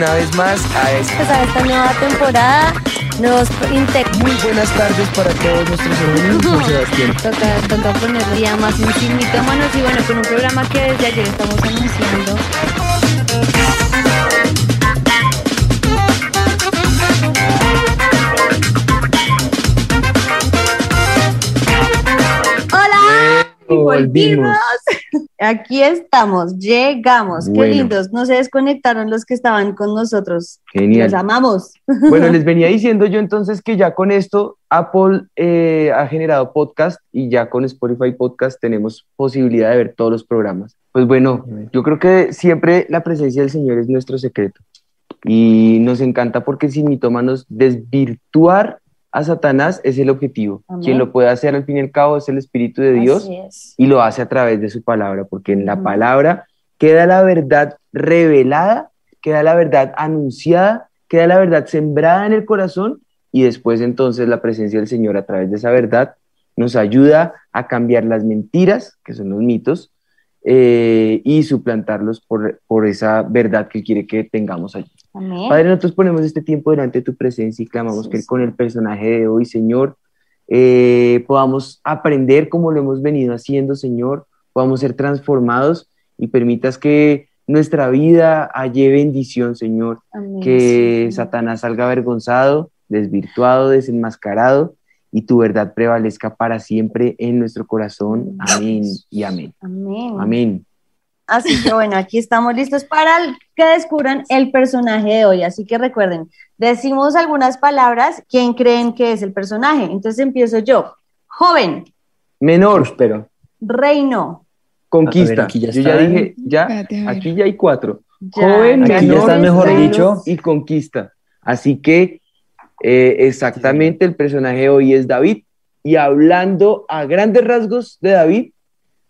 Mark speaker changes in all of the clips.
Speaker 1: una vez más a esta,
Speaker 2: Pues a esta nueva temporada nos inte-
Speaker 1: muy buenas tardes para todos nuestros amigos. Sebastián.
Speaker 2: toca, toca ponerle ya más un mitómanos y bueno, con un programa que desde ayer estamos anunciando. ¡Hola! Volvimos. Aquí estamos, llegamos. Qué
Speaker 1: Bueno.
Speaker 2: lindos. No se desconectaron los que estaban con nosotros.
Speaker 1: Genial.
Speaker 2: Los amamos.
Speaker 1: Bueno, les venía diciendo yo entonces que ya con esto Apple eh, ha generado podcast y ya con Spotify Podcast tenemos posibilidad de ver todos los programas. Pues bueno, yo creo que siempre la presencia del Señor es nuestro secreto y nos encanta porque sin mitómanos desvirtuar a Satanás es el objetivo.
Speaker 2: Amén.
Speaker 1: Quien lo puede hacer al fin y al cabo es el Espíritu de Dios
Speaker 2: es.
Speaker 1: y lo hace a través de su palabra, porque en la palabra queda la verdad revelada, queda la verdad anunciada, queda la verdad sembrada en el corazón y después entonces la presencia del Señor a través de esa verdad nos ayuda a cambiar las mentiras, que son los mitos, eh, y suplantarlos por, por esa verdad que quiere que tengamos allí.
Speaker 2: Amén.
Speaker 1: Padre, nosotros ponemos este tiempo delante de tu presencia y clamamos
Speaker 2: Sí,
Speaker 1: que
Speaker 2: sí.
Speaker 1: con el personaje de hoy, Señor, eh, podamos aprender como lo hemos venido haciendo, Señor, podamos ser transformados y permitas que nuestra vida halle bendición, Señor,
Speaker 2: Amén.
Speaker 1: que
Speaker 2: Sí.
Speaker 1: Satanás salga avergonzado, desvirtuado, desenmascarado y tu verdad prevalezca para siempre en nuestro corazón. Amén y amén.
Speaker 2: Amén.
Speaker 1: Amén.
Speaker 2: Así que bueno, aquí estamos listos para el- que descubran el personaje de hoy. Así que recuerden, decimos algunas palabras, ¿quién creen que es el personaje? Entonces empiezo yo. Joven,
Speaker 1: Menor,
Speaker 3: Pero
Speaker 1: conquista.
Speaker 3: A ver, aquí ya
Speaker 1: Yo ya dije, ya,
Speaker 4: Espérate,
Speaker 1: aquí ya hay cuatro.
Speaker 2: ya,
Speaker 1: Joven,
Speaker 3: Aquí ya
Speaker 1: menor,
Speaker 3: está mejor
Speaker 1: reino
Speaker 3: dicho.
Speaker 1: y conquista. Así que eh, exactamente el personaje de hoy es David. Y hablando a grandes rasgos de David,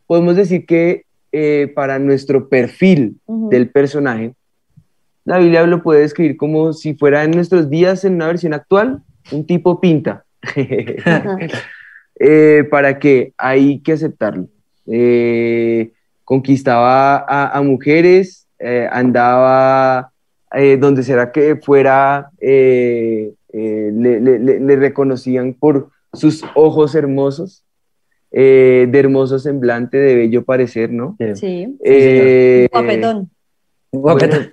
Speaker 1: podemos decir que eh, para nuestro perfil del personaje, la Biblia lo puede describir como si fuera en nuestros días, en una versión actual, un tipo pinta. Eh, para que hay que aceptarlo. Eh, conquistaba a, a mujeres, andaba donde será que fuera, eh, le, le- le- le reconocían por sus ojos hermosos, eh, de hermoso semblante, de bello parecer, ¿no?
Speaker 2: Sí,
Speaker 1: Eh,
Speaker 2: guapetón.
Speaker 3: Guapetón.
Speaker 1: bueno,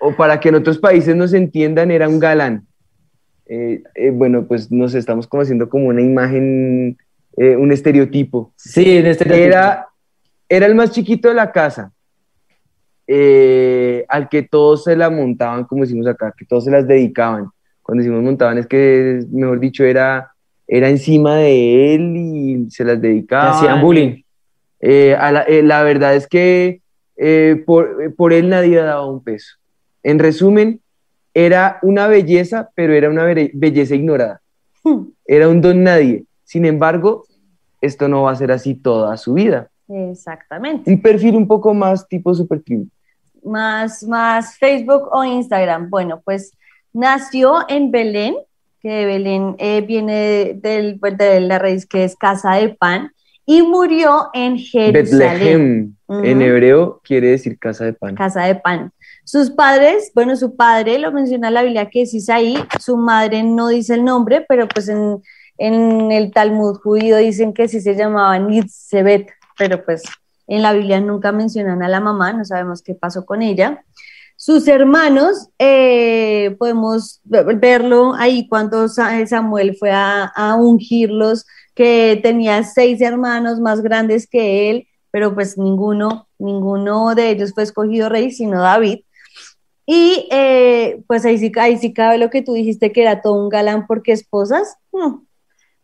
Speaker 1: o para que en otros países nos entiendan, era un galán. Eh, eh, bueno, pues nos estamos como haciendo como una imagen, eh, un estereotipo.
Speaker 3: Sí, en este
Speaker 1: Era, era el más chiquito de la casa, eh, al que todos se la montaban, como decimos acá, que todos se las dedicaban. Cuando decimos montaban es que, mejor dicho, era, era encima de él y se las dedicaban.
Speaker 3: hacían bullying.
Speaker 1: Eh, a la, eh, la verdad es que eh, por, por él nadie daba un peso. En resumen, era una belleza, pero era una belleza ignorada. Era un don nadie. Sin embargo, esto no va a ser así toda su vida.
Speaker 2: Exactamente.
Speaker 1: Un perfil un poco más tipo super tribu.
Speaker 2: Más, más Facebook o Instagram. Bueno, pues nació en Belén, que Belén eh, viene del, pues, de la raíz que es casa de pan, y murió en Jerusalén.
Speaker 1: Betlehem, en hebreo, quiere decir casa de pan.
Speaker 2: casa de pan. Sus padres, bueno, su padre lo menciona la Biblia que es Isaí, su madre no dice el nombre, pero pues en, en el Talmud judío dicen que sí se llamaba Nitzebet, pero pues en la Biblia nunca mencionan a la mamá, no sabemos qué pasó con ella. Sus hermanos, eh, podemos ve- verlo ahí cuando Sa- Samuel fue a, ungirlos, que tenía seis hermanos más grandes que él, pero pues ninguno, ninguno de ellos fue escogido rey, sino David. Y eh, pues ahí sí, ahí sí cabe lo que tú dijiste, que era todo un galán porque esposas. hmm,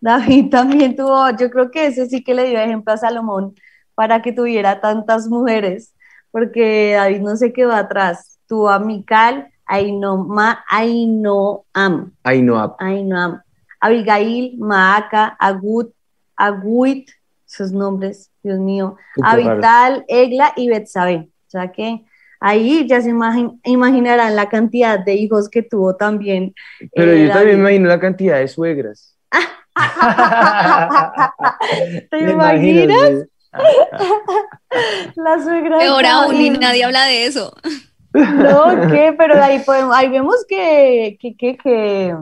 Speaker 2: David también tuvo, yo creo que ese sí que le dio ejemplo a Salomón para que tuviera tantas mujeres, porque David no se quedó atrás. Tuvo a Mical, Ainoma, Ainoam,
Speaker 1: Ainhoa.
Speaker 2: Ainoam, Abigail, Maaca, Agut, Aguit, esos nombres, Dios mío. Abital, Egla y Betsabe. O sea que ahí ya se imagin- imaginarán la cantidad de hijos que tuvo también.
Speaker 1: Pero
Speaker 2: eh,
Speaker 1: yo también me imagino la cantidad de suegras.
Speaker 2: ¿Te
Speaker 3: Me
Speaker 2: imaginas?
Speaker 3: imagino.
Speaker 2: La suegra. de
Speaker 4: Peor aún, ni
Speaker 2: David.
Speaker 4: nadie habla de eso.
Speaker 2: No, ¿qué? Pero ahí, podemos, ahí vemos que, que, que, que...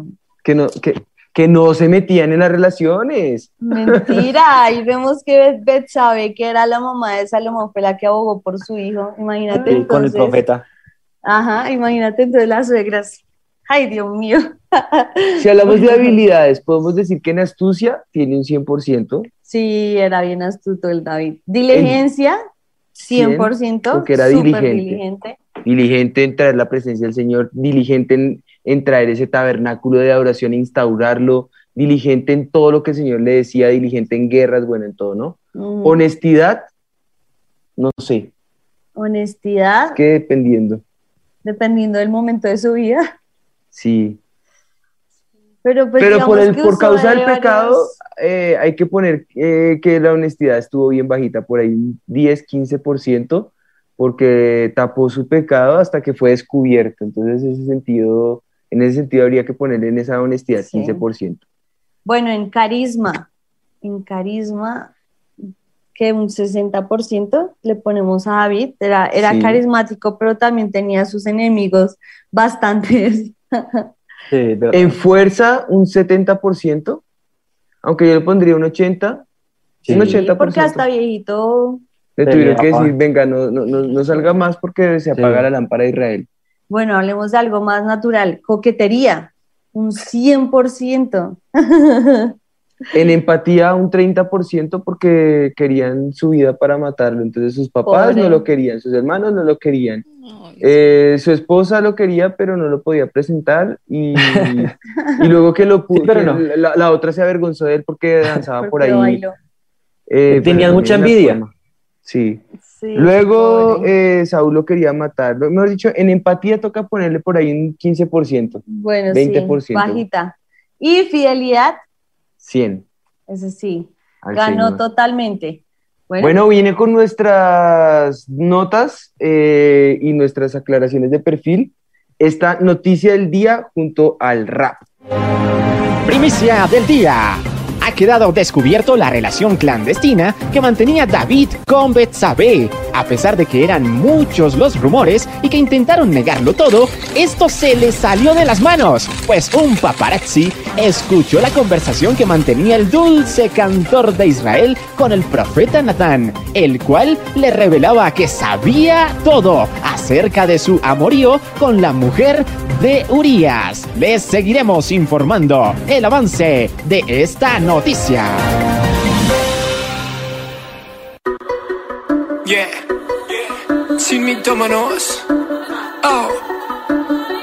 Speaker 1: Que no, que, que no se metían en las relaciones.
Speaker 2: Mentira, ahí vemos que Beth sabe que era la mamá de Salomón, fue la que abogó por su hijo. Imagínate.
Speaker 3: Sí, con el profeta.
Speaker 2: Ajá, imagínate entonces las suegras. Ay, Dios mío.
Speaker 1: Si hablamos de habilidades, podemos decir que en astucia tiene un 100%.
Speaker 2: Sí, era bien astuto el David. Diligencia, 100%.
Speaker 1: Porque era diligente. diligente. Diligente en traer la presencia del Señor, diligente en, en traer ese tabernáculo de adoración e instaurarlo, diligente en todo lo que el Señor le decía, diligente en guerras, bueno, en todo, ¿no?
Speaker 2: Mm.
Speaker 1: Honestidad, no sé.
Speaker 2: Honestidad.
Speaker 1: Es que dependiendo.
Speaker 2: Dependiendo del momento de su vida.
Speaker 1: Sí.
Speaker 2: Pero, pues,
Speaker 1: Pero por, el, por causa
Speaker 2: de
Speaker 1: del pecado, eh, hay que poner eh, que la honestidad estuvo bien bajita, por ahí un 10, 15%, porque tapó su pecado hasta que fue descubierto. Entonces, en ese sentido, en ese sentido habría que ponerle en esa honestidad
Speaker 2: Sí.
Speaker 1: 15%.
Speaker 2: Bueno, en carisma, en carisma, que un 60% le ponemos a David, era, era
Speaker 1: Sí.
Speaker 2: carismático, pero también tenía sus enemigos bastantes.
Speaker 3: Sí.
Speaker 1: En fuerza, un 70%, aunque yo le pondría un 80%.
Speaker 3: Sí.
Speaker 1: Un 80%.
Speaker 2: Porque hasta viejito,
Speaker 1: Le
Speaker 3: Sí,
Speaker 1: tuvieron que decir, venga, no, no, no, no salga más porque se apaga
Speaker 3: Sí.
Speaker 1: la lámpara de Israel.
Speaker 2: bueno, hablemos de algo más natural, coquetería, un 100%.
Speaker 1: En empatía un 30% porque querían su vida para matarlo. Entonces sus papás
Speaker 2: Pobre.
Speaker 1: no lo querían, sus hermanos no lo querían. Eh, su esposa lo quería, pero no lo podía presentar. Y, y luego que lo pudo,
Speaker 3: Sí, pero no.
Speaker 1: la, la otra se avergonzó de él porque danzaba por ahí. eh,
Speaker 3: Tenían mucha envidia.
Speaker 1: forma. Sí.
Speaker 2: Sí,
Speaker 1: Luego eh, Saúl lo quería matar. Mejor dicho, en empatía toca ponerle por ahí un 15%,
Speaker 2: bueno,
Speaker 1: 20%.
Speaker 2: sí, bajita. Y fidelidad,
Speaker 1: 100.
Speaker 2: ese sí,
Speaker 1: al
Speaker 2: ganó
Speaker 1: Señor.
Speaker 2: totalmente. Bueno,
Speaker 1: Bueno, viene con nuestras notas eh, y nuestras aclaraciones de perfil. Esta noticia del día junto al rap.
Speaker 4: Primicia del día. Ha quedado descubierto la relación clandestina que mantenía David con Betsabé. A pesar de que eran muchos los rumores y que intentaron negarlo todo, esto se les salió de las manos, pues un paparazzi escuchó la conversación que mantenía el dulce cantor de Israel con el profeta Natán, el cual le revelaba que sabía todo acerca de su amorío con la mujer de Urias. Les seguiremos informando el avance de esta noticia.
Speaker 5: Sin mitómanos. Oh.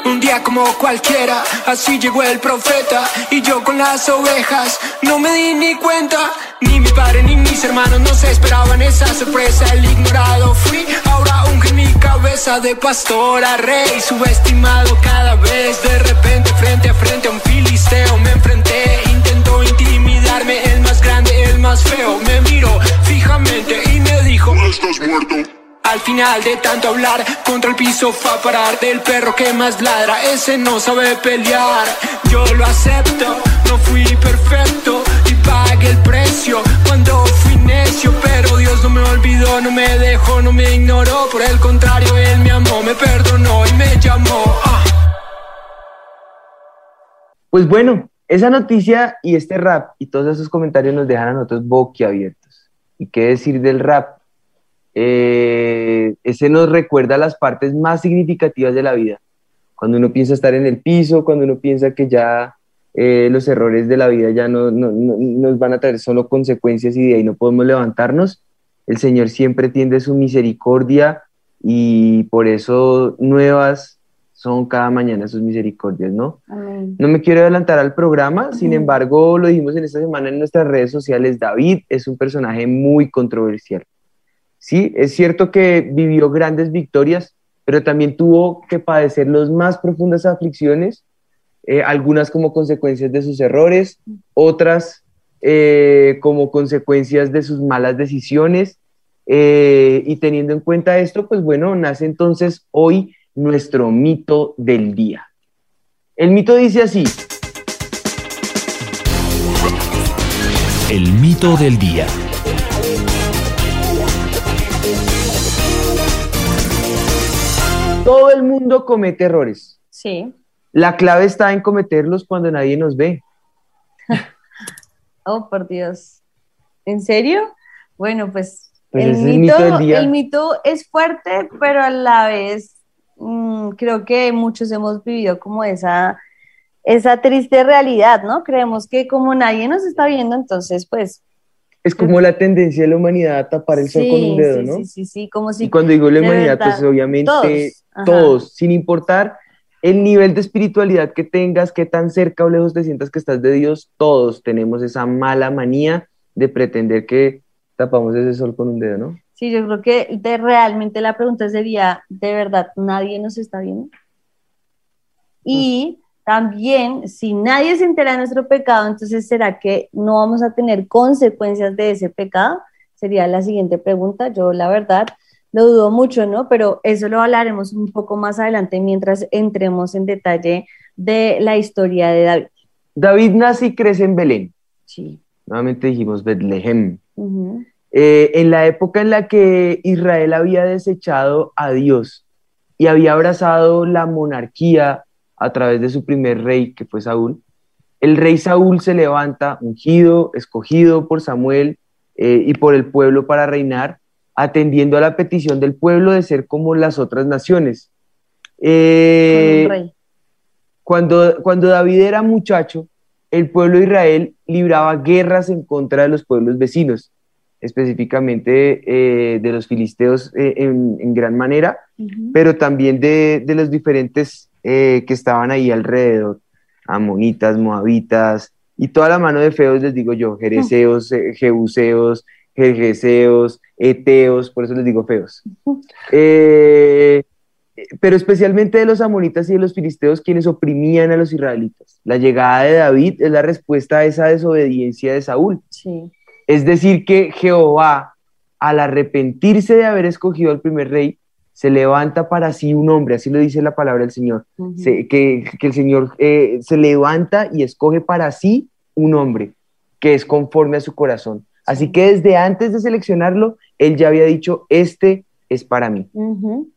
Speaker 5: Un día como cualquiera, así llegó el profeta y yo con las ovejas no me di ni cuenta. Ni mi padre ni mis hermanos no se esperaban esa sorpresa. El ignorado fui, ahora unge mi cabeza de pastor a rey, subestimado cada vez. De repente frente a frente a un filisteo me enfrenté, intentó intimidarme, el más grande, el más feo. Me miró fijamente y me dijo:
Speaker 6: Estás muerto.
Speaker 5: Al final de tanto hablar, contra el piso fue a parar del perro que más ladra. Ese no sabe pelear. Yo lo acepto, no fui perfecto y pagué el precio cuando fui necio. Pero Dios no me olvidó, no me dejó, no me ignoró. Por el contrario, Él me amó, me perdonó y me llamó. Ah.
Speaker 1: Pues bueno, esa noticia y este rap y todos esos comentarios nos dejan a nosotros boquiabiertos. ¿Y qué decir del rap? Eh, ese nos recuerda las partes más significativas de la vida. Cuando uno piensa estar en el piso, cuando uno piensa que ya eh, los errores de la vida ya no, no- no- nos van a traer solo consecuencias y de ahí no podemos levantarnos, el Señor siempre tiende su misericordia y por eso nuevas son cada mañana sus misericordias, ¿no?
Speaker 2: amén.
Speaker 1: No me quiero adelantar al programa, sin embargo, lo dijimos en esta semana en nuestras redes sociales, David es un personaje muy controversial. Sí, es cierto que vivió grandes victorias, pero también tuvo que padecer las más profundas aflicciones, eh, algunas como consecuencias de sus errores, otras eh, como consecuencias de sus malas decisiones. eh, y teniendo en cuenta esto, pues bueno, nace entonces hoy nuestro mito del día. El mito dice así,
Speaker 7: El mito del día.
Speaker 1: El mundo comete errores.
Speaker 2: Sí.
Speaker 1: La clave está en cometerlos cuando nadie nos ve.
Speaker 2: Oh, por Dios. ¿En serio? Bueno, pues,
Speaker 1: Pues
Speaker 2: el, mito, el mito es fuerte, pero a la vez mm, creo que muchos hemos vivido como esa, esa triste realidad, ¿no? Creemos que como nadie nos está viendo, entonces, pues...
Speaker 1: Es como la tendencia de la humanidad a tapar el sol
Speaker 2: sí,
Speaker 1: con un dedo,
Speaker 2: sí,
Speaker 1: ¿no?
Speaker 2: sí, sí, sí, como si...
Speaker 1: Y cuando digo la humanidad,
Speaker 2: verdad,
Speaker 1: pues obviamente
Speaker 2: todos,
Speaker 1: sin importar el nivel de espiritualidad que tengas, qué tan cerca o lejos te sientas que estás de Dios, todos tenemos esa mala manía de pretender que tapamos ese sol con un dedo, ¿no?
Speaker 2: Sí, yo creo que de, realmente la pregunta sería, ¿de verdad nadie nos está viendo? Y también, si nadie se entera de nuestro pecado, entonces ¿será que no vamos a tener consecuencias de ese pecado? Sería la siguiente pregunta. Yo la verdad lo dudo mucho, ¿no? Pero eso lo hablaremos un poco más adelante mientras entremos en detalle de la historia de David.
Speaker 1: David nace y crece en Belén.
Speaker 2: Sí.
Speaker 1: Nuevamente dijimos Betlehem. Eh, en la época en la que Israel había desechado a Dios y había abrazado la monarquía a través de su primer rey, que fue Saúl, el rey Saúl se levanta ungido, escogido por Samuel eh, y por el pueblo para reinar, atendiendo a la petición del pueblo de ser como las otras naciones. Eh,
Speaker 2: rey.
Speaker 1: cuando, cuando David era muchacho, el pueblo de Israel libraba guerras en contra de los pueblos vecinos, específicamente eh, de los filisteos eh, en, en gran manera, pero también de, de los diferentes eh, que estaban ahí alrededor, amonitas, moabitas, y toda la mano de feos, les digo yo, jereceos, eh, jebuseos, jerjeseos, eteos, por eso les digo feos. Eh, pero especialmente de los amonitas y de los filisteos quienes oprimían a los israelitas. La llegada de David es la respuesta a esa desobediencia de Saúl.
Speaker 2: Sí.
Speaker 1: Es decir, que Jehová, al arrepentirse de haber escogido al primer rey, se levanta para sí un hombre, así lo dice la palabra del Señor. Se- que, que el Señor eh, se levanta y escoge para sí un hombre que es conforme a su corazón. Así que desde antes de seleccionarlo, él ya había dicho, este es para mí,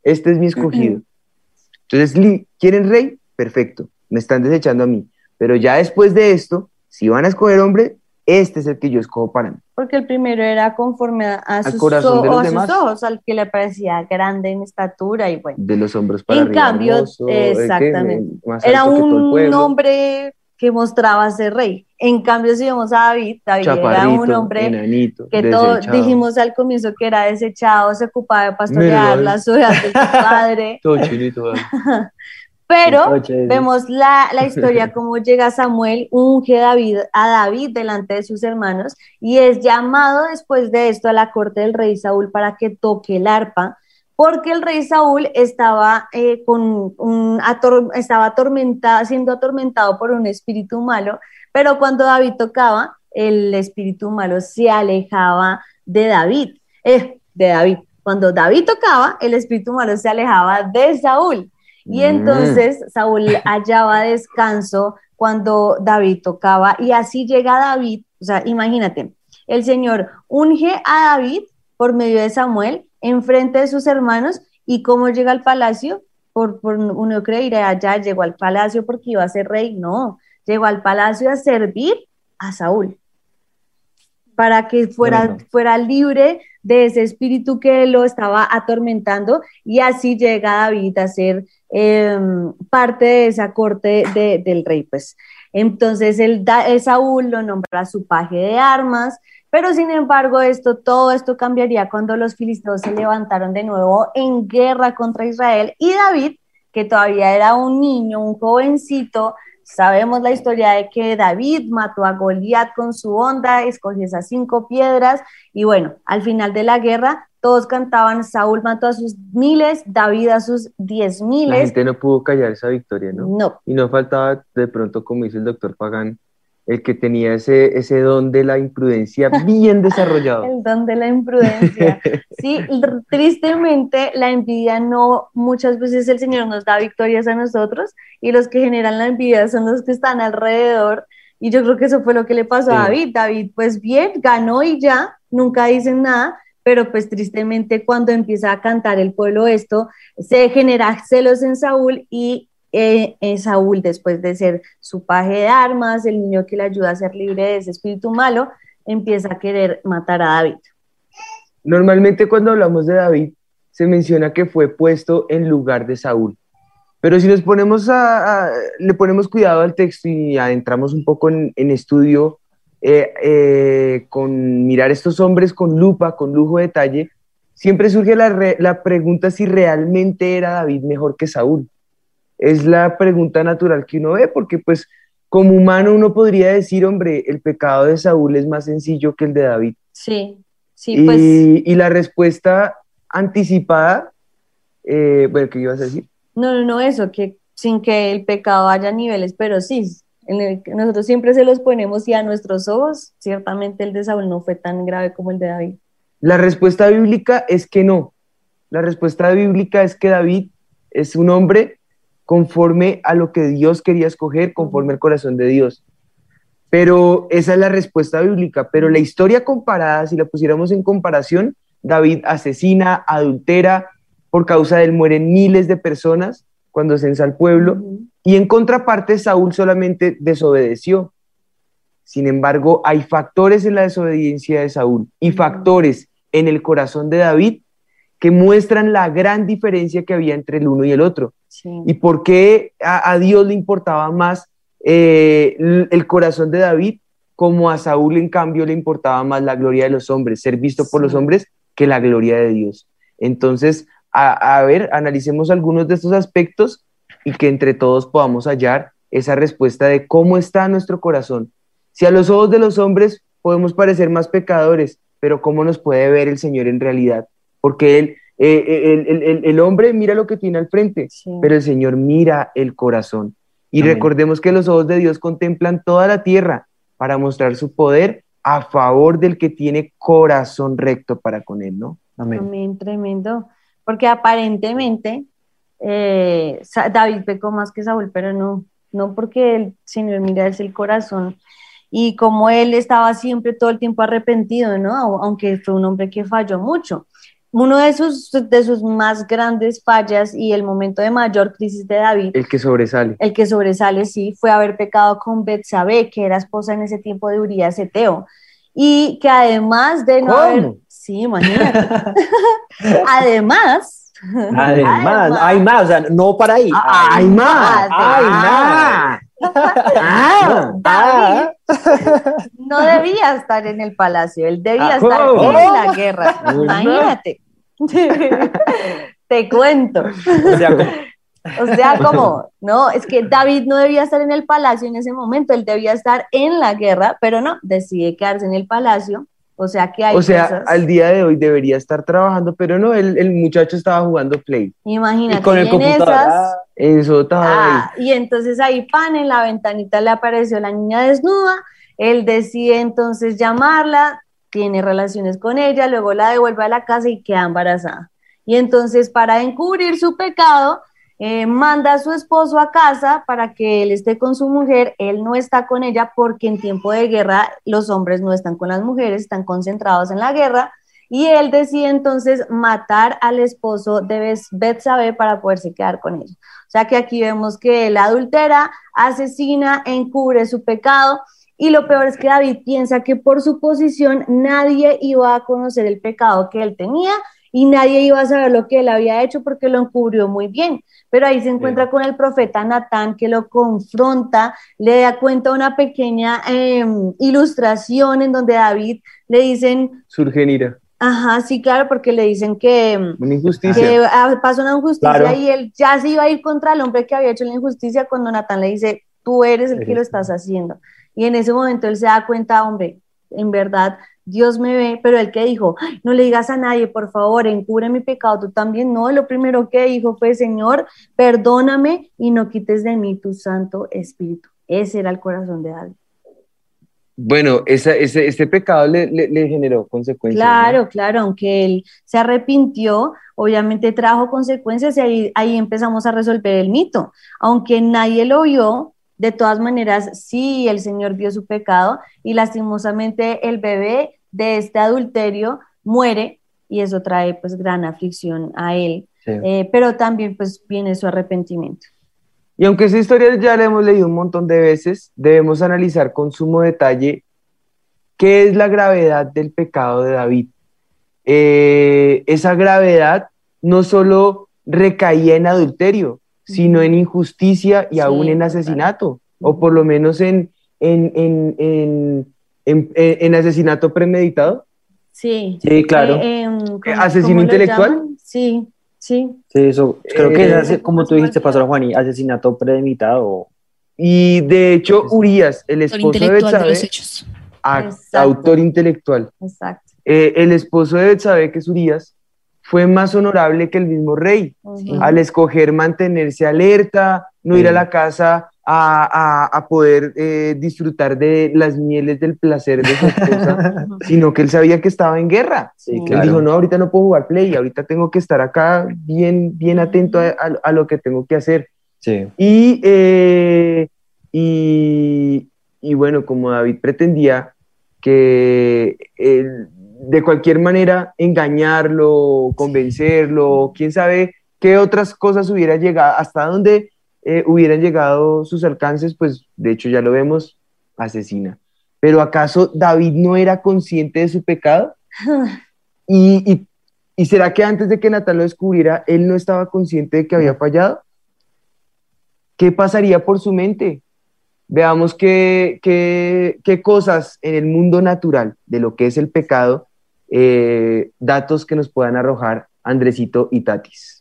Speaker 1: este es mi escogido. Entonces, ¿quieren rey? Perfecto, me están desechando a mí. Pero ya después de esto, si van a escoger hombre, este es el que yo escojo para mí.
Speaker 2: Porque el primero era conforme a, a sus,
Speaker 1: corazón de los
Speaker 2: a sus
Speaker 1: demás.
Speaker 2: ojos, al que le parecía grande en estatura y bueno.
Speaker 1: De los hombros para
Speaker 2: En
Speaker 1: arriba.
Speaker 2: cambio,
Speaker 1: hermoso,
Speaker 2: exactamente. Era un hombre que mostraba ser rey. En cambio, si vemos a David, David era un hombre
Speaker 1: enanito,
Speaker 2: que todos dijimos al comienzo que era desechado, se ocupaba de pastorear las ovejas de su padre,
Speaker 1: Todo chinito.
Speaker 2: pero Vemos la, la historia, cómo llega Samuel, unge a David, a David delante de sus hermanos y es llamado después de esto a la corte del rey Saúl para que toque el arpa, porque el rey Saúl estaba, eh, con un ator- estaba atormentado, siendo atormentado por un espíritu malo, pero cuando David tocaba, el espíritu malo se alejaba de David, eh, de David. Cuando David tocaba, el espíritu malo se alejaba de Saúl. Y
Speaker 1: Mm.
Speaker 2: entonces Saúl hallaba descanso cuando David tocaba y así llega David, o sea, imagínate, el Señor unge a David por medio de Samuel en frente de sus hermanos y cómo llega al palacio, por, por uno creería allá llegó al palacio porque iba a ser rey, no, llegó al palacio a servir a Saúl para que fuera,
Speaker 1: Bueno.
Speaker 2: fuera libre de ese espíritu que lo estaba atormentando y así llega David a ser eh, parte de esa corte de- del rey. Pues. Entonces Saúl lo nombra su paje de armas, pero sin embargo esto, todo esto cambiaría cuando los filisteos se levantaron de nuevo en guerra contra Israel y David, que todavía era un niño, un jovencito, Sabemos la historia de que David mató a Goliat con su onda, escogió esas cinco piedras y bueno, al final de la guerra todos cantaban, Saúl mató a sus miles, David a sus diez
Speaker 1: La
Speaker 2: miles.
Speaker 1: gente no pudo callar esa victoria, ¿no?
Speaker 2: No,
Speaker 1: Y no faltaba de pronto, como dice el doctor Pagán, el que tenía ese, ese don de la imprudencia bien desarrollado.
Speaker 2: el don de la imprudencia. Sí, tristemente la envidia no, muchas veces el Señor nos da victorias a nosotros y los que generan la envidia son los que están alrededor. Y yo creo que eso fue lo que le pasó a
Speaker 1: Sí.
Speaker 2: David. David, pues bien, ganó y ya, nunca dicen nada, pero pues tristemente cuando empieza a cantar el pueblo esto, se genera celos en Saúl y eh, Saúl, después de ser su paje de armas, el niño que le ayuda a ser libre de ese espíritu malo, empieza a querer matar a David.
Speaker 1: Normalmente cuando hablamos de David, se menciona que fue puesto en lugar de Saúl. Pero si nos ponemos le ponemos cuidado al texto y adentramos un poco en, estudio, eh, eh, con mirar estos hombres con lupa, con lujo de detalle, siempre surge la, la pregunta si realmente era David mejor que Saúl. Es la pregunta natural que uno ve, porque pues como humano uno podría decir, hombre, el pecado de Saúl es más sencillo que el de David.
Speaker 2: Sí, sí,
Speaker 1: y,
Speaker 2: pues.
Speaker 1: Y la respuesta anticipada, eh, bueno, ¿qué ibas a decir?
Speaker 2: No, no, no, eso, que sin que el pecado haya niveles, pero sí, en el que nosotros siempre se los ponemos y a nuestros ojos, ciertamente el de Saúl no fue tan grave como el de David.
Speaker 1: La respuesta bíblica es que no. La respuesta bíblica es que David es un hombre conforme a lo que Dios quería escoger, conforme al corazón de Dios. Pero esa es la respuesta bíblica. Pero la historia comparada, si la pusiéramos en comparación, David asesina, adultera, por causa de él mueren miles de personas cuando censa al pueblo, y en contraparte Saúl solamente desobedeció. Sin embargo, hay factores en la desobediencia de Saúl y factores en el corazón de David que muestran la gran diferencia que había entre el uno y el otro. Y por qué a, Dios le importaba más eh, el corazón de David, como a Saúl en cambio le importaba más la gloria de los hombres, ser visto por los hombres que la gloria de Dios. Entonces, a, ver, analicemos algunos de estos aspectos y que entre todos podamos hallar esa respuesta de cómo está nuestro corazón. Si a los ojos de los hombres podemos parecer más pecadores, pero cómo nos puede ver el Señor en realidad, porque él, eh, eh, el, hombre mira lo que tiene al frente, pero el Señor mira el corazón. Y recordemos que los ojos de Dios contemplan toda la tierra para mostrar su poder a favor del que tiene corazón recto para con él, ¿no?
Speaker 2: Amén. tremendo. Porque aparentemente eh, David pecó más que Saúl, pero no, no porque el Señor mira es el corazón. Y como él estaba siempre todo el tiempo arrepentido, ¿no? Aunque fue un hombre que falló mucho. Uno de sus, de sus más grandes fallas y el momento de mayor crisis de David.
Speaker 1: El que sobresale.
Speaker 2: El que sobresale, sí, fue haber pecado con Betsabé, que era esposa en ese tiempo de Urias Eteo y que además de no haber... Sí, imagínate. además...
Speaker 3: Además, hay más, o sea, no para ahí.
Speaker 1: Ah, hay, más, hay más.
Speaker 2: Ah, David no debía estar en el palacio, él debía ah, estar en la guerra. Imagínate. Te cuento. O sea, o sea, como, no, es que David no debía estar en el palacio en ese momento, él debía estar en la guerra, pero no, decide quedarse en el palacio. O sea que hay
Speaker 1: O sea, al día de hoy debería estar trabajando, pero no, el, el muchacho estaba jugando Play.
Speaker 2: Imagínate,
Speaker 3: y con el computador.
Speaker 2: Esas,
Speaker 1: eso estaba
Speaker 2: ah, Y entonces ahí, pan, en la ventanita le apareció la niña desnuda, él decide entonces llamarla, tiene relaciones con ella, luego la devuelve a la casa y queda embarazada. Y entonces, para encubrir su pecado, eh, manda a su esposo a casa para que él esté con su mujer, él no está con ella porque en tiempo de guerra los hombres no están con las mujeres, están concentrados en la guerra, y él decide entonces matar al esposo de Betsabe para poderse quedar con ella. O sea que aquí vemos que él adultera, asesina, encubre su pecado, y lo peor es que David piensa que por su posición nadie iba a conocer el pecado que él tenía y nadie iba a saber lo que él había hecho porque lo encubrió muy bien. Pero ahí se encuentra con el profeta Natán que lo confronta, le da cuenta una pequeña em, ilustración en donde David le dicen...
Speaker 1: Surge ira.
Speaker 2: Ajá, sí, claro, porque le dicen que,
Speaker 1: una injusticia.
Speaker 2: Ah, pasó una injusticia y él ya se iba a ir contra el hombre que había hecho la injusticia cuando Natán le dice, tú eres el que lo estás haciendo. Y en ese momento él se da cuenta, hombre, en verdad Dios me ve, pero el que dijo, no le digas a nadie, por favor, encubre mi pecado, tú también no, lo primero que dijo fue, Señor, perdóname y no quites de mí tu Santo Espíritu. Ese era el corazón de David.
Speaker 1: Bueno, ese, este pecado le, generó consecuencias.
Speaker 2: Claro, claro, aunque él se arrepintió, obviamente trajo consecuencias y ahí, ahí empezamos a resolver el mito. Aunque nadie lo vio, de todas maneras, sí, el Señor vio su pecado y lastimosamente el bebé de este adulterio muere y eso trae pues gran aflicción a él,
Speaker 3: Sí.
Speaker 2: Eh, pero también pues viene su arrepentimiento.
Speaker 1: Y aunque esa historia ya la hemos leído un montón de veces, debemos analizar con sumo detalle qué es la gravedad del pecado de David. Eh, esa gravedad no solo recaía en adulterio, sino en injusticia y
Speaker 2: Sí,
Speaker 1: aún en asesinato, o por lo menos en, en, en, en, en- en asesinato premeditado.
Speaker 2: Sí.
Speaker 3: Sí, claro.
Speaker 2: Eh, em, ¿cómo-
Speaker 1: ¿Asesino intelectual?
Speaker 2: llaman? Sí, sí.
Speaker 3: Sí, eso, creo que
Speaker 1: Eh,
Speaker 3: es, así, como tú dijiste, Pastor Juan, y asesinato premeditado.
Speaker 1: Y de hecho, Urias, el
Speaker 6: Autor
Speaker 1: esposo de
Speaker 2: Exacto.
Speaker 1: autor intelectual,
Speaker 2: Exacto.
Speaker 1: Eh, el esposo de Betsabé, que es Urias, fue más honorable que el mismo rey, al escoger mantenerse alerta, no ir a la casa a, a- a poder eh, disfrutar de las mieles del placer de su esposa, sino que él sabía que estaba en guerra.
Speaker 3: Sí,
Speaker 2: Él
Speaker 1: Él dijo, no, ahorita no puedo jugar play, ahorita tengo que estar acá bien, bien atento a, a- a lo que tengo que hacer.
Speaker 3: Sí.
Speaker 1: Y, eh, y, y bueno, como David pretendía que él, de cualquier manera engañarlo, convencerlo, quién sabe qué otras cosas hubiera llegado, hasta dónde eh, hubieran llegado sus alcances, pues de hecho ya lo vemos, asesina. Pero ¿acaso David no era consciente de su pecado? ¿Y, y, y será que antes de que Natal lo descubriera, él no estaba consciente de que había fallado? ¿Qué pasaría por su mente? Veamos qué, qué, qué cosas en el mundo natural de lo que es el pecado, eh, datos que nos puedan arrojar Andresito y Tatis.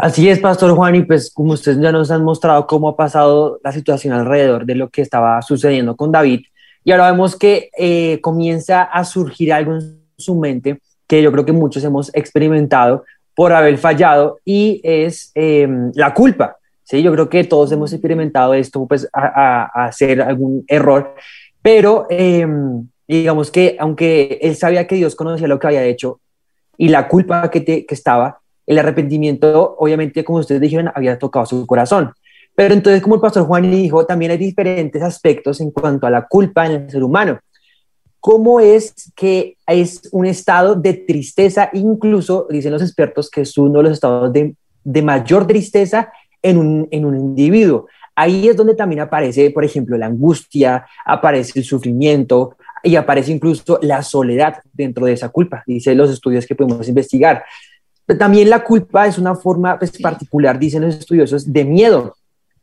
Speaker 3: Así es, Pastor Juan, y pues como ustedes ya nos han mostrado cómo ha pasado la situación alrededor de lo que estaba sucediendo con David, y ahora vemos que eh, comienza a surgir algo en su mente que yo creo que muchos hemos experimentado por haber fallado, y es eh, la culpa. Sí, yo creo que todos hemos experimentado esto, pues a, hacer algún error, pero eh, digamos que aunque él sabía que Dios conocía lo que había hecho y la culpa que, te- que estaba, el arrepentimiento, obviamente, como ustedes dijeron, había tocado su corazón. Pero entonces, como el pastor Juan dijo, también hay diferentes aspectos en cuanto a la culpa en el ser humano. ¿Cómo es que es un estado de tristeza? Incluso dicen los expertos que es uno de los estados de, de mayor tristeza en un, en un individuo. Ahí es donde también aparece, por ejemplo, la angustia, aparece el sufrimiento y aparece incluso la soledad dentro de esa culpa, dice los estudios que podemos investigar. También la culpa es una forma pues, particular, dicen los estudiosos, de miedo.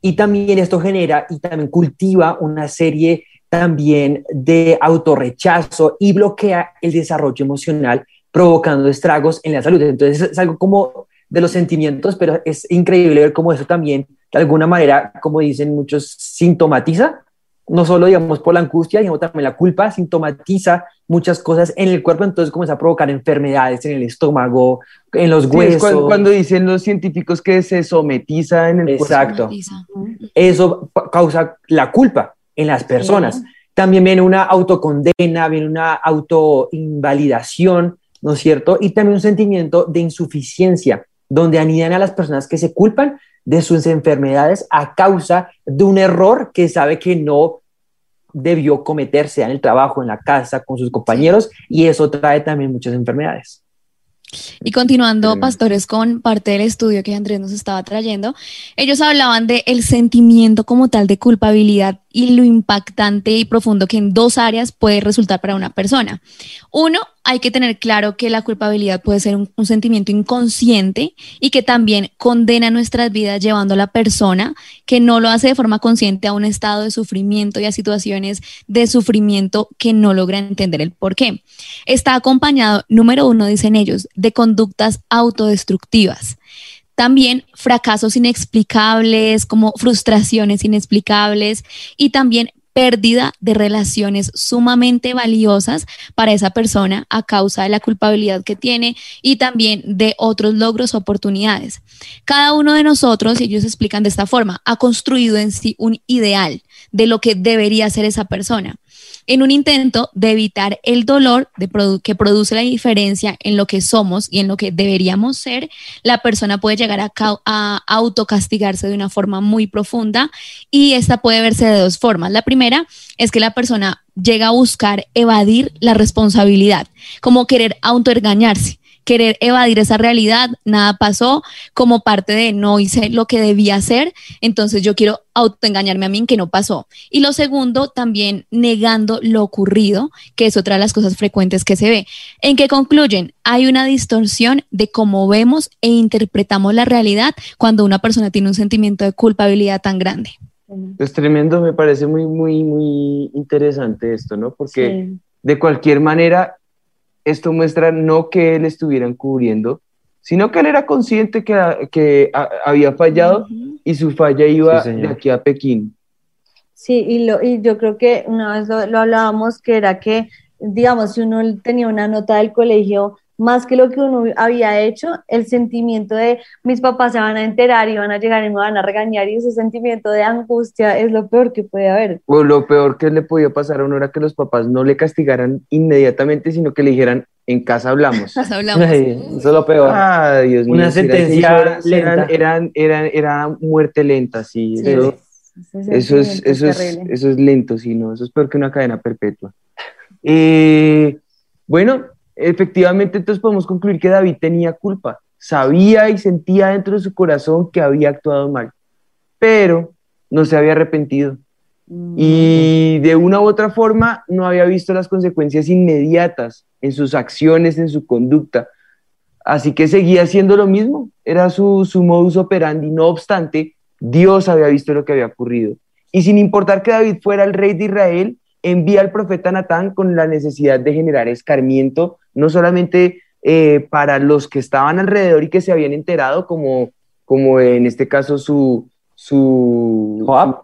Speaker 3: Y también esto genera y también cultiva una serie también de autorrechazo y bloquea el desarrollo emocional, provocando estragos en la salud. Entonces es algo como de los sentimientos, pero es increíble ver cómo eso también, de alguna manera, como dicen muchos, sintomatiza, no solo, digamos, por la angustia, sino también la culpa, sintomatiza muchas cosas en el cuerpo, entonces comienza a provocar enfermedades en el estómago, en los
Speaker 1: Sí,
Speaker 3: huesos.
Speaker 1: es cuando, cuando dicen los científicos que se sometiza en el cuerpo.
Speaker 3: Exacto.
Speaker 6: Lisa.
Speaker 3: Eso causa la culpa en las personas. También viene una autocondena, viene una autoinvalidación, ¿no es cierto? Y también un sentimiento de insuficiencia, donde anidan a las personas que se culpan de sus enfermedades a causa de un error que sabe que no debió cometerse en el trabajo, en la casa, con sus compañeros, y eso trae también muchas enfermedades.
Speaker 6: Y continuando, pastores, con parte del estudio que Andrés nos estaba trayendo, ellos hablaban de el sentimiento como tal de culpabilidad y lo impactante y profundo que en dos áreas puede resultar para una persona. Uno, hay que tener claro que la culpabilidad puede ser un, sentimiento inconsciente y que también condena nuestras vidas llevando a la persona que no lo hace de forma consciente a un estado de sufrimiento y a situaciones de sufrimiento que no logra entender el por qué. Está acompañado, número uno, dicen ellos, de conductas autodestructivas. También fracasos inexplicables, como frustraciones inexplicables y también pérdida de relaciones sumamente valiosas para esa persona a causa de la culpabilidad que tiene y también de otros logros o oportunidades. Cada uno de nosotros, y ellos explican de esta forma, ha construido en sí un ideal de lo que debería ser esa persona en un intento de evitar el dolor que produce la diferencia en lo que somos y en lo que deberíamos ser, la persona puede llegar a, a autocastigarse de una forma muy profunda y esta puede verse de dos formas. La primera es que la persona llega a buscar evadir la responsabilidad, como querer autoengañarse querer evadir esa realidad, nada pasó, como parte de no hice lo que debía hacer, entonces yo quiero autoengañarme a mí en que no pasó. Y lo segundo, también negando lo ocurrido, que es otra de las cosas frecuentes que se ve. ¿En qué concluyen? Hay una distorsión de cómo vemos e interpretamos la realidad cuando una persona tiene un sentimiento de culpabilidad tan grande.
Speaker 1: Es tremendo, me parece muy, muy, muy interesante esto, ¿no? Porque
Speaker 2: Sí.
Speaker 1: de cualquier manera, esto muestra no que él estuviera encubriendo, sino que él era consciente que, que a- había fallado y su falla iba
Speaker 3: Sí,
Speaker 1: de aquí a Pekín.
Speaker 2: Sí, y, lo, y yo creo que una vez lo, lo hablábamos, que era que, digamos, si uno tenía una nota del colegio, más que lo que uno había hecho, el sentimiento de mis papás se van a enterar y van a llegar y me van a regañar, y ese sentimiento de angustia es lo peor que puede haber.
Speaker 1: O lo peor que le podía pasar a uno era que los papás no le castigaran inmediatamente, sino que le dijeran, en casa hablamos.
Speaker 6: Nos hablamos.
Speaker 3: Ay, eso es lo peor.
Speaker 1: Ah, Dios mío.
Speaker 3: Una sentencia
Speaker 1: horas,
Speaker 3: lenta.
Speaker 1: eran, eran, era muerte lenta, sí.
Speaker 2: Sí,
Speaker 1: eso, eso es, eso, es, eso es lento, sí, no, eso es peor que una cadena perpetua. Eh, bueno, efectivamente, entonces podemos concluir que David tenía culpa. Sabía y sentía dentro de su corazón que había actuado mal, pero no se había arrepentido.
Speaker 2: Mm.
Speaker 1: Y de una u otra forma no había visto las consecuencias inmediatas en sus acciones, en su conducta. Así que seguía haciendo lo mismo, era su, su modus operandi. No obstante, Dios había visto lo que había ocurrido. Y sin importar que David fuera el rey de Israel, envía al profeta Natán con la necesidad de generar escarmiento, no solamente eh, para los que estaban alrededor y que se habían enterado, como, como en este caso su, su,
Speaker 3: Joab.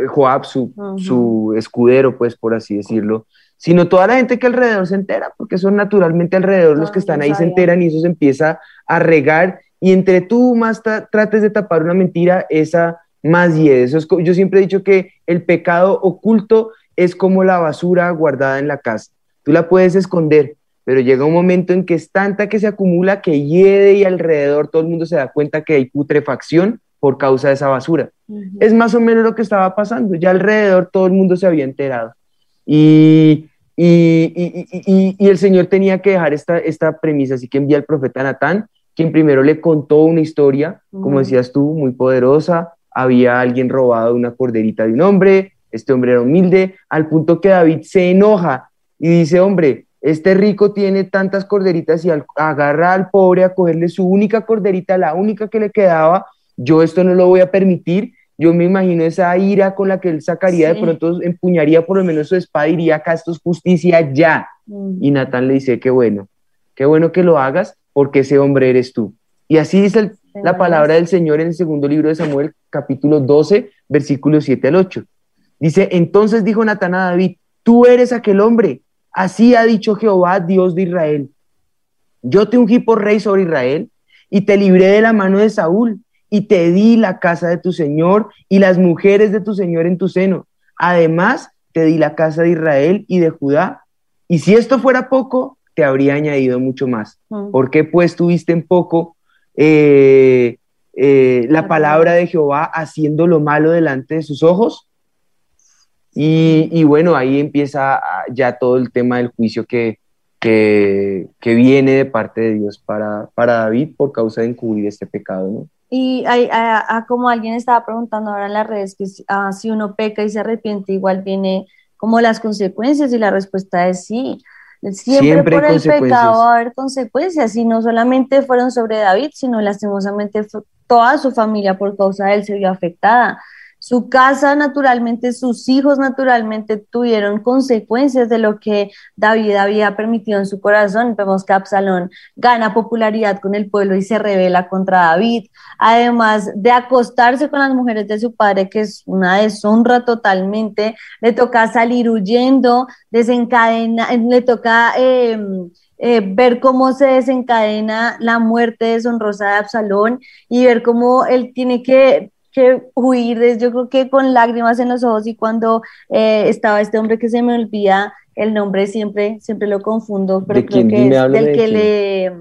Speaker 1: eh, Joab, su, su escudero, pues por así decirlo, sino toda la gente que alrededor se entera, porque son naturalmente alrededor los que están
Speaker 2: no
Speaker 1: ahí se enteran y eso se empieza a regar y entre tú más trates de tapar una mentira, esa más hiede. Eso es yo siempre he dicho que el pecado oculto es como la basura guardada en la casa. Tú la puedes esconder, pero llega un momento en que es tanta que se acumula que hiede y alrededor todo el mundo se da cuenta que hay putrefacción por causa de esa basura. Es más o menos lo que estaba pasando. Ya alrededor todo el mundo se había enterado. Y, y, y- y- el Señor tenía que dejar esta, esta premisa, así que envía al profeta Natán, quien primero le contó una historia, como decías tú, muy poderosa. Había alguien robado una corderita de un hombre, este hombre era humilde, al punto que David se enoja y dice, hombre, este rico tiene tantas corderitas y al- agarra al pobre a cogerle su única corderita, la única que le quedaba, yo esto no lo voy a permitir. Yo me imagino esa ira con la que él sacaría, de pronto empuñaría por lo menos su espada y diría, acá esto es justicia ya.
Speaker 2: Mm.
Speaker 1: Y Natán le dice, qué bueno, qué bueno que lo hagas porque ese hombre eres tú. Y así dice el- la palabra del Señor en el segundo libro de Samuel, capítulo 12, versículos 7 al 8. Dice, entonces dijo Natán a David, tú eres aquel hombre, así ha dicho Jehová, Dios de Israel. Yo te ungí por rey sobre Israel y te libré de la mano de Saúl y te di la casa de tu Señor y las mujeres de tu Señor en tu seno. Además, te di la casa de Israel y de Judá. Y si esto fuera poco, te habría añadido mucho más.
Speaker 2: Mm.
Speaker 1: ¿Por qué pues tuviste en poco eh, eh, la palabra de Jehová haciendo lo malo delante de sus ojos? Y, y bueno, ahí empieza ah, ya todo el tema del juicio que, que, que viene de parte de Dios para, para David por causa de encubrir este pecado, ¿no?
Speaker 2: Y hay, a- a- como alguien estaba preguntando ahora en las redes, que si, ah, si uno peca y se arrepiente, igual viene como las consecuencias y la respuesta es sí. Siempre, por el pecado va a haber consecuencias y no solamente fueron sobre David, sino lastimosamente toda su familia por causa de él se vio afectada. Su casa naturalmente, sus hijos naturalmente tuvieron consecuencias de lo que David había permitido en su corazón. Vemos que Absalón gana popularidad con el pueblo y se revela contra David además de acostarse con las mujeres de su padre, que es una deshonra totalmente, le toca salir huyendo, desencadena, le toca eh, eh, ver cómo se desencadena la muerte deshonrosa de Absalón y ver cómo él tiene que, que huir, de- yo creo que con lágrimas en los ojos y cuando eh, estaba este hombre que se me olvida el nombre siempre, siempre lo confundo, pero
Speaker 1: ¿De
Speaker 2: creo
Speaker 1: quién?
Speaker 2: que
Speaker 1: Dime,
Speaker 2: es del
Speaker 1: de
Speaker 2: que
Speaker 1: quién.
Speaker 2: le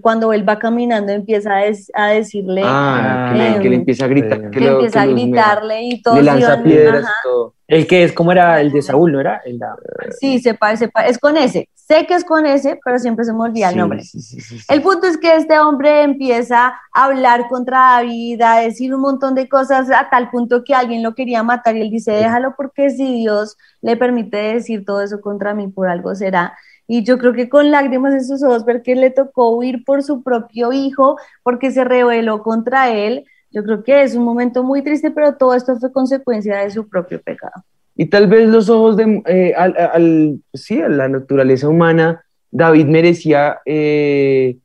Speaker 2: cuando él va caminando empieza a, des- a decirle,
Speaker 1: Ah, que, le,
Speaker 2: em,
Speaker 1: que le empieza a gritar.
Speaker 3: que
Speaker 1: que lo-
Speaker 2: empieza a
Speaker 1: que
Speaker 2: gritarle y todos
Speaker 1: Le lanza
Speaker 2: iban,
Speaker 1: piedras
Speaker 2: ajá,
Speaker 1: y todo.
Speaker 3: El que es, ¿cómo era el de Saúl, no era? El da-
Speaker 2: Sí, se parece, es con ese. Sé que es con ese, pero siempre se me olvida el
Speaker 1: Sí,
Speaker 2: nombre.
Speaker 1: sí, sí, sí, sí.
Speaker 2: El punto es que este hombre empieza a hablar contra David, a decir un montón de cosas a tal punto que alguien lo quería matar y él dice, déjalo porque si Dios le permite decir todo eso contra mí, por algo será. Y yo creo que con lágrimas en sus ojos, ver que le tocó huir por su propio hijo, porque se rebeló contra él, yo creo que es un momento muy triste, pero todo esto fue consecuencia de su propio pecado.
Speaker 1: Y tal vez los ojos de, eh, al, sí, a la naturaleza humana, David merecía eh,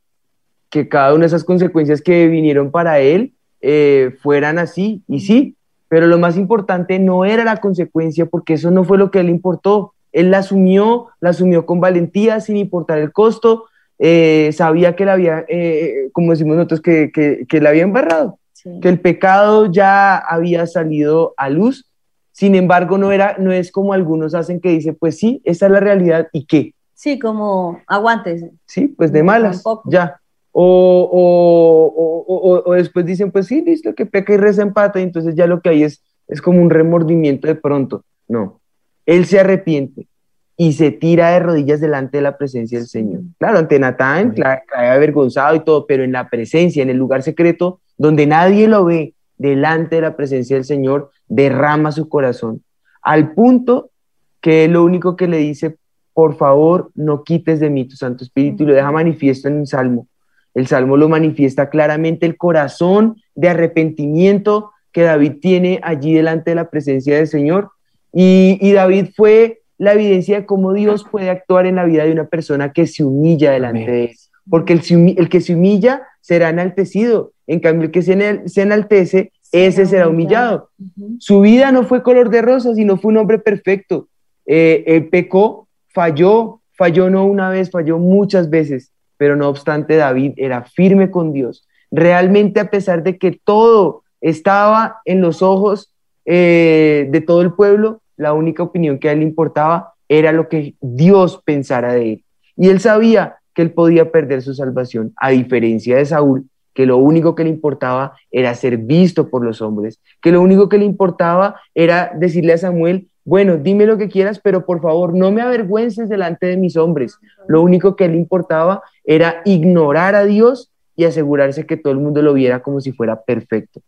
Speaker 1: que cada una de esas consecuencias que vinieron para él eh, fueran así, y sí, pero lo más importante no era la consecuencia, porque eso no fue lo que él importó. Él la asumió, la asumió con valentía, sin importar el costo, eh, sabía que la había, como decimos nosotros, que, que, que la había embarrado
Speaker 2: Sí.
Speaker 1: que el pecado ya había salido a luz. Sin embargo, no, era, no es como algunos hacen que dicen, pues sí, esa es la realidad y qué,
Speaker 2: Sí, como aguántese.
Speaker 1: sí, pues de
Speaker 2: No,
Speaker 1: malas,
Speaker 2: tampoco.
Speaker 1: ya. O, o, o- o- o después dicen, pues sí, listo, que peca y reza empata, y entonces ya lo que hay es, es como un remordimiento de pronto. No, él se arrepiente y se tira de rodillas delante de la presencia del Señor. Claro, ante Natán, claro, cae avergonzado y todo, pero en la presencia, en el lugar secreto, donde nadie lo ve, delante de la presencia del Señor, derrama su corazón, al punto que lo único que le dice, por favor, no quites de mí tu Santo Espíritu, y lo deja manifiesto en un salmo. El salmo lo manifiesta claramente el corazón de arrepentimiento que David tiene allí delante de la presencia del Señor. Y, y David fue la evidencia de cómo Dios puede actuar en la vida de una persona que se humilla delante
Speaker 3: Amén.
Speaker 1: de él. Porque el, el que se humilla será enaltecido. En cambio, el que se, enal- se enaltece, ese será humillado. Su vida no fue color de rosa, sino fue un hombre perfecto. Eh, él pecó, falló, falló no una vez, falló muchas veces, pero no obstante David era firme con Dios. Realmente a pesar de que todo estaba en los ojos eh, de todo el pueblo, la única opinión que a él importaba era lo que Dios pensara de él. Y él sabía que él podía perder su salvación, a diferencia de Saúl, que lo único que le importaba era ser visto por los hombres, que lo único que le importaba era decirle a Samuel, bueno, dime lo que quieras, pero por favor no me avergüences delante de mis hombres. Lo único que le importaba era ignorar a Dios y asegurarse que todo el mundo lo viera como si fuera perfecto,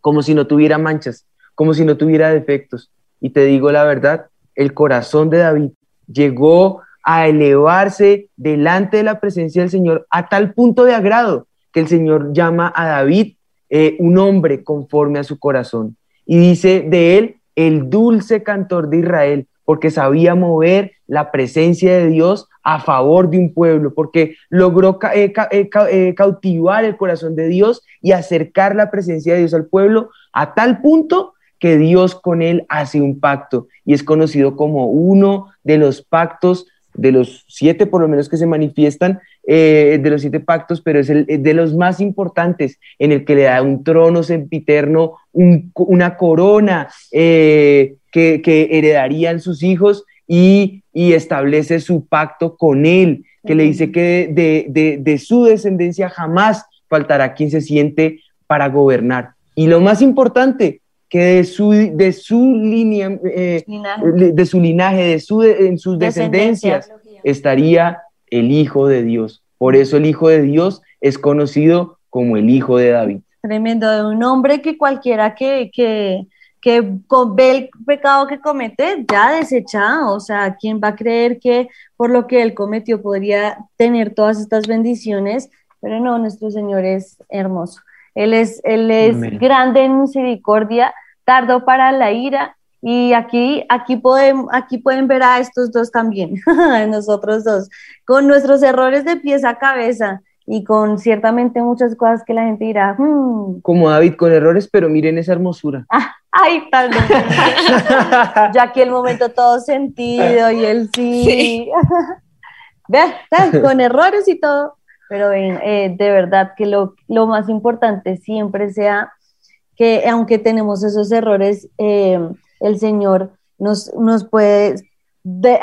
Speaker 1: como si no tuviera manchas, como si no tuviera defectos. Y te digo la verdad, el corazón de David llegó a elevarse delante de la presencia del Señor a tal punto de agrado que el Señor llama a David eh, un hombre conforme a su corazón. Y dice de él el dulce cantor de Israel, porque sabía mover la presencia de Dios a favor de un pueblo, porque logró eh, eh, cautivar el corazón de Dios y acercar la presencia de Dios al pueblo a tal punto que Dios con él hace un pacto y es conocido como uno de los pactos, de los siete por lo menos que se manifiestan, eh, de los siete pactos, pero es el de los más importantes en el que le da un trono sempiterno, un- una corona eh, que, que heredarían sus hijos y, y establece su pacto con él, que le dice que de, de- de su descendencia jamás faltará quien se siente para gobernar. Y lo más importante, que de su, de su línea, eh,
Speaker 2: Linaje.
Speaker 1: de su linaje, de su, en sus
Speaker 2: Descendencia.
Speaker 1: descendencias, estaría el Hijo de Dios. Por eso el Hijo de Dios es conocido como el Hijo de David.
Speaker 2: Tremendo, de un hombre que cualquiera que, que, que ve el pecado que comete ya desechado. O sea, ¿quién va a creer que por lo que él cometió podría tener todas estas bendiciones? Pero no, nuestro Señor es hermoso. Él es, él es
Speaker 3: Amén.
Speaker 2: grande en misericordia, tardo para la ira. Y aquí, aquí, podemos, aquí pueden ver a estos dos también, a nosotros dos, con nuestros errores de pies a cabeza y con ciertamente muchas cosas que la gente dirá, "Hmm,
Speaker 1: Como David con errores, pero miren esa hermosura.
Speaker 2: ay, tal vez. ya aquí el momento todo sentido y él sí. Vea, tal, con errores y todo. Pero ven, eh, de verdad que lo, lo más importante siempre sea que aunque tenemos esos errores, eh, el Señor nos, nos puede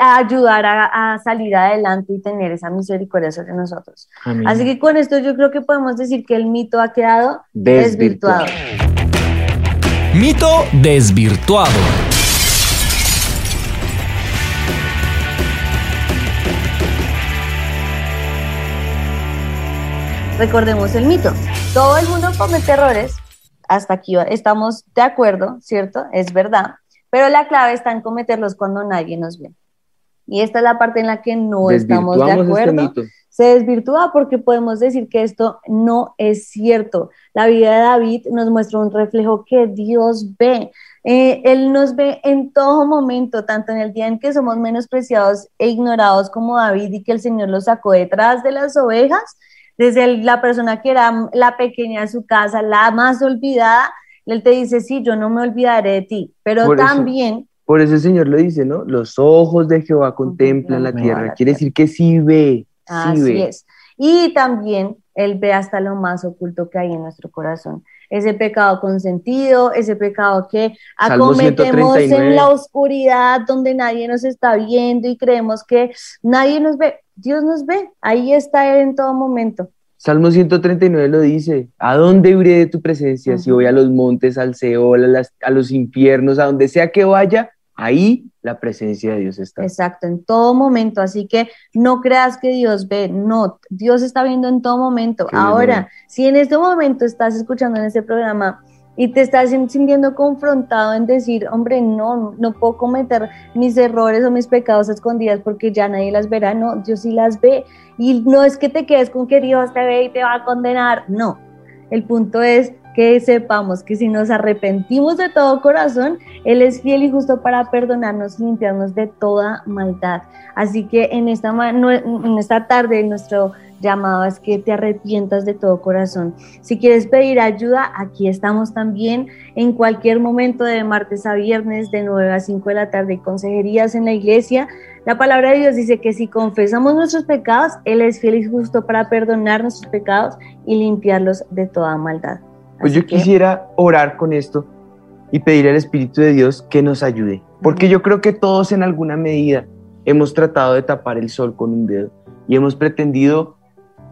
Speaker 2: ayudar a, salir adelante y tener esa misericordia sobre nosotros. Así que con esto yo creo que podemos decir que el mito ha quedado desvirtuado.
Speaker 7: Mito desvirtuado.
Speaker 2: Recordemos el mito. Todo el mundo comete errores, hasta aquí estamos de acuerdo, ¿cierto? Es verdad. Pero la clave está en cometerlos cuando nadie nos ve. Y esta es la parte en la que no estamos de este acuerdo. se desvirtúa porque podemos decir que esto no es cierto. La vida de David nos muestra un reflejo que Dios ve. Eh, él nos ve en todo momento, tanto en el día en que somos menospreciados e ignorados como David y que el Señor lo sacó detrás de las ovejas, desde la persona que era la pequeña de su casa, la más olvidada, él te dice, sí, yo no me olvidaré de ti, pero también...
Speaker 1: por eso el Señor lo dice, ¿no? Los ojos de Jehová contemplan la tierra. Quiere decir que sí ve. Sí
Speaker 2: Así es. Y también Él ve hasta lo más oculto que hay en nuestro corazón ese pecado consentido, ese pecado que acometemos en la oscuridad donde nadie nos está viendo y creemos que nadie nos ve. Dios nos ve, ahí está Él en todo momento.
Speaker 1: Salmo 139 lo dice, ¿a dónde iré de tu presencia? Si voy a los montes, al Seol, a, a los infiernos, a donde sea que vaya, ahí la presencia de Dios está.
Speaker 2: Exacto, en todo momento. Así que no creas que Dios ve, no, Dios está viendo en todo momento. Ahora, si en este momento estás escuchando en este programa y te estás sintiendo confrontado en decir, hombre, no, no puedo cometer mis errores o mis pecados escondidas porque ya nadie las verá, no, Dios sí las ve. Y no es que te quedes con que Dios te ve y te va a condenar, no. El punto es que sepamos que si nos arrepentimos de todo corazón, Él es fiel y justo para perdonarnos y limpiarnos de toda maldad. Así que en esta, en esta tarde nuestro llamado es que te arrepientas de todo corazón. Si quieres pedir ayuda, aquí estamos también en cualquier momento de martes a viernes de 9 a 5 de la tarde, consejerías en la iglesia. La palabra de Dios dice que si confesamos nuestros pecados, Él es fiel y justo para perdonar nuestros pecados y limpiarlos de toda maldad.
Speaker 1: Pues yo quisiera orar con esto y pedir al Espíritu de Dios que nos ayude, porque yo creo que todos en alguna medida hemos tratado de tapar el sol con un dedo y hemos pretendido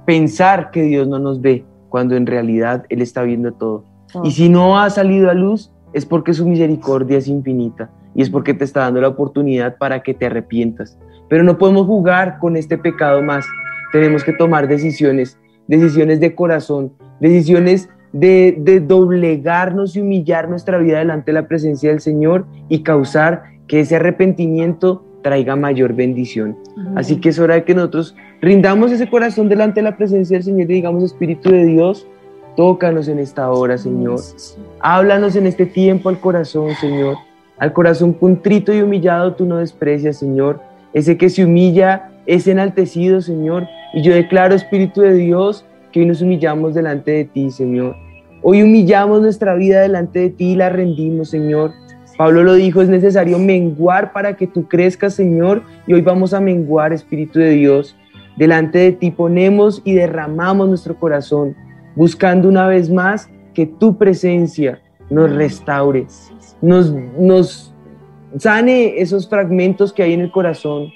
Speaker 1: pensar que Dios no nos ve cuando en realidad Él está viendo todo. Y si no ha salido a luz es porque su misericordia es infinita y es porque te está dando la oportunidad para que te arrepientas. Pero no podemos jugar con este pecado más. Tenemos que tomar decisiones, decisiones de corazón, decisiones de, doblegarnos y humillar nuestra vida delante de la presencia del Señor y causar que ese arrepentimiento traiga mayor bendición. Así que es hora de que nosotros rindamos ese corazón delante de la presencia del Señor y digamos, Espíritu de Dios, tócanos en esta hora, Señor. Háblanos en este tiempo al corazón, Señor. Al corazón contrito y humillado tú no desprecias, Señor. Ese que se humilla es enaltecido, Señor. Y yo declaro, Espíritu de Dios, que hoy nos humillamos delante de ti, Señor. Hoy humillamos nuestra vida delante de ti y la rendimos, Señor. Pablo lo dijo, es necesario menguar para que tú crezcas, Señor, y hoy vamos a menguar, Espíritu de Dios. Delante de ti ponemos y derramamos nuestro corazón, buscando una vez más que tu presencia nos restaure, nos, nos sane esos fragmentos que hay en el corazón,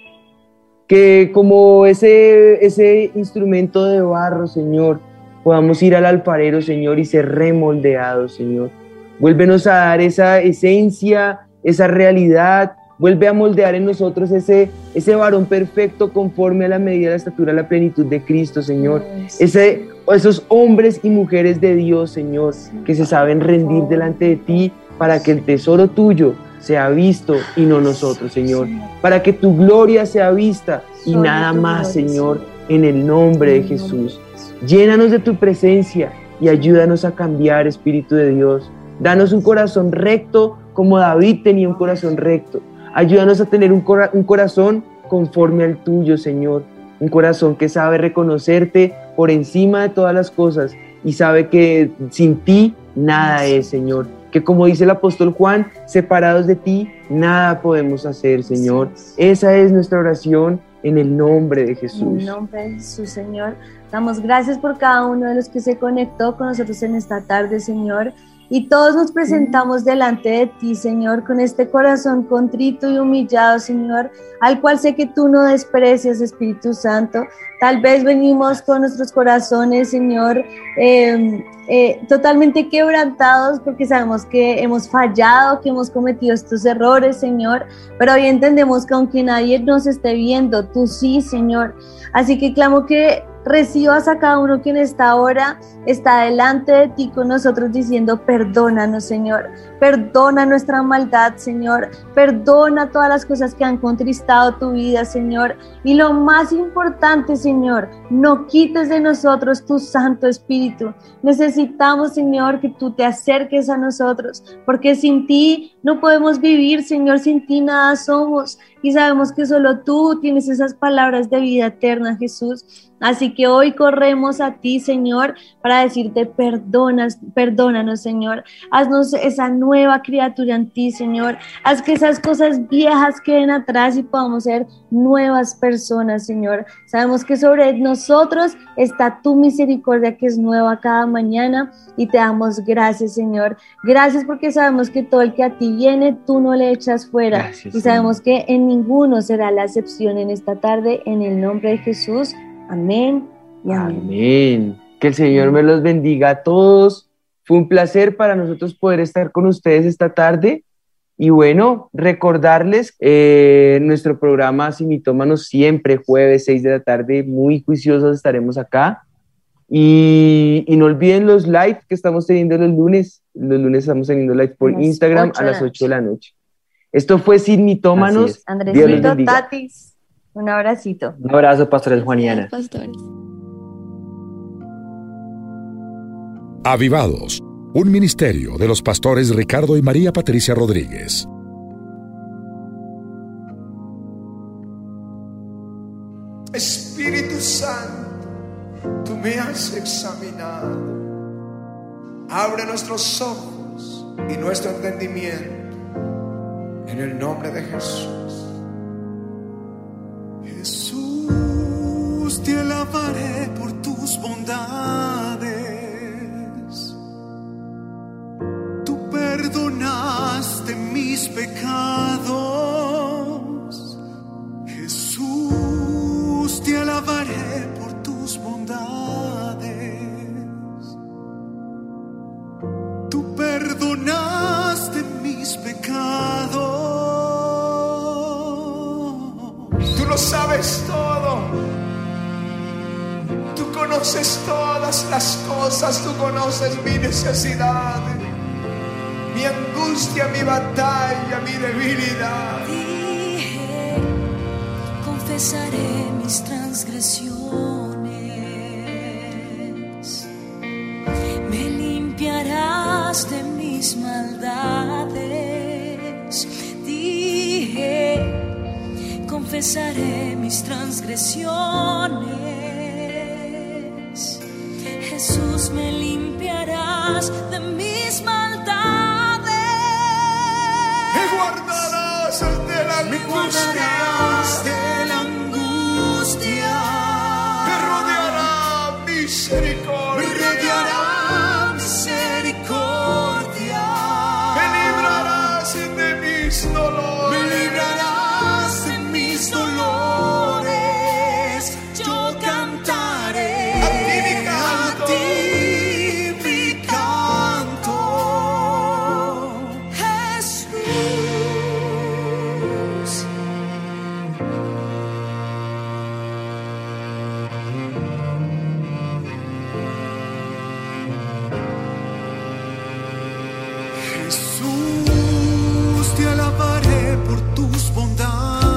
Speaker 1: que como ese, ese instrumento de barro, Señor, podamos ir al alfarero, Señor, y ser remoldeados, Señor. Vuélvenos a dar esa esencia, esa realidad, vuelve a moldear en nosotros ese, ese varón perfecto conforme a la medida de la estatura, la plenitud de Cristo, Señor. Ese, esos hombres y mujeres de Dios, Señor, que se saben rendir delante de ti para que el tesoro tuyo sea visto y no nosotros, Señor. Para que tu gloria sea vista y nada más, Señor, en el nombre de Jesús. Llénanos de tu presencia y ayúdanos a cambiar, Espíritu de Dios. Danos un corazón recto como David tenía un corazón recto. Ayúdanos a tener un, corazón conforme al tuyo, Señor. Un corazón que sabe reconocerte por encima de todas las cosas y sabe que sin ti nada es, Señor que como dice el apóstol Juan, separados de ti, nada podemos hacer, Señor. Esa es nuestra oración en el nombre de Jesús. En
Speaker 2: el nombre de Jesús, Señor. Damos gracias por cada uno de los que se conectó con nosotros en esta tarde, Señor. Y todos nos presentamos delante de ti, Señor, con este corazón contrito y humillado, Señor, al cual sé que tú no desprecias, Espíritu Santo. Tal vez venimos con nuestros corazones, Señor, em, eh, totalmente quebrantados porque sabemos que hemos fallado, que hemos cometido estos errores, Señor, pero hoy entendemos que aunque nadie nos esté viendo, tú sí, Señor. Así que clamo que recibas a cada uno que en esta hora está delante de ti con nosotros diciendo, perdónanos, Señor, perdona nuestra maldad, Señor, perdona todas las cosas que han contristado tu vida, Señor. Y lo más importante, Señor, no quites de nosotros tu Santo Espíritu. Necesitamos, Señor, que tú te acerques a nosotros, porque sin ti no podemos vivir, Señor, sin ti nada somos. Y sabemos que solo tú tienes esas palabras de vida eterna, Jesús. Así que hoy corremos a ti, Señor, para decirte perdonas, perdónanos, Señor. Haznos esa nueva criatura en ti, Señor. Haz que esas cosas viejas queden atrás y podamos ser nuevas personas, Señor. Sabemos que sobre nosotros está tu misericordia que es nueva cada mañana y te damos gracias, Señor. Gracias porque sabemos que todo el que a ti viene, tú no le echas fuera. y sabemos que en ninguno será la excepción en esta tarde, en el nombre de Jesús. Amén y
Speaker 1: amén. Que el Señor me los bendiga a todos. Fue un placer para nosotros poder estar con ustedes esta tarde. Y bueno, recordarles eh, nuestro programa Simitómanos siempre, jueves 6 de la tarde, muy juiciosos estaremos acá. Y, no olviden los live que estamos teniendo los lunes. Los lunes estamos teniendo live por Instagram a las 8 de la noche. Esto fue Simitómanos.
Speaker 2: Andrés Tatis. Un abracito.
Speaker 3: Un abrazo, pastores Juaniana.
Speaker 6: Pastores.
Speaker 8: Avivados, un ministerio de los pastores Ricardo y María Patricia Rodríguez.
Speaker 9: Espíritu Santo, tú me has examinado. Abre nuestros ojos y nuestro entendimiento en el nombre de Jesús.
Speaker 10: te alabaré por tus bondades. Tú perdonaste mis pecados. Jesús, te alabaré por tus bondades. Tú perdonaste mis pecados.
Speaker 9: Sabes todo. Conoces todas las cosas, tú conoces mi necesidad, mi angustia, mi batalla, mi debilidad.
Speaker 11: Dije, confesaré mis transgresiones, confesaré mis transgresiones Jesús,
Speaker 10: te alabaré por tus
Speaker 1: bondades.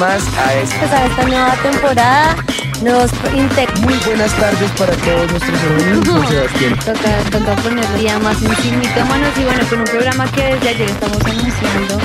Speaker 1: Más a esta,
Speaker 2: Pues a esta nueva temporada intentamos.
Speaker 1: muy buenas tardes para todos nuestros amigos, Sebastián.
Speaker 2: Toca, toca ponerlo ya más en sí, mitómanos y bueno, con un programa que desde ayer estamos anunciando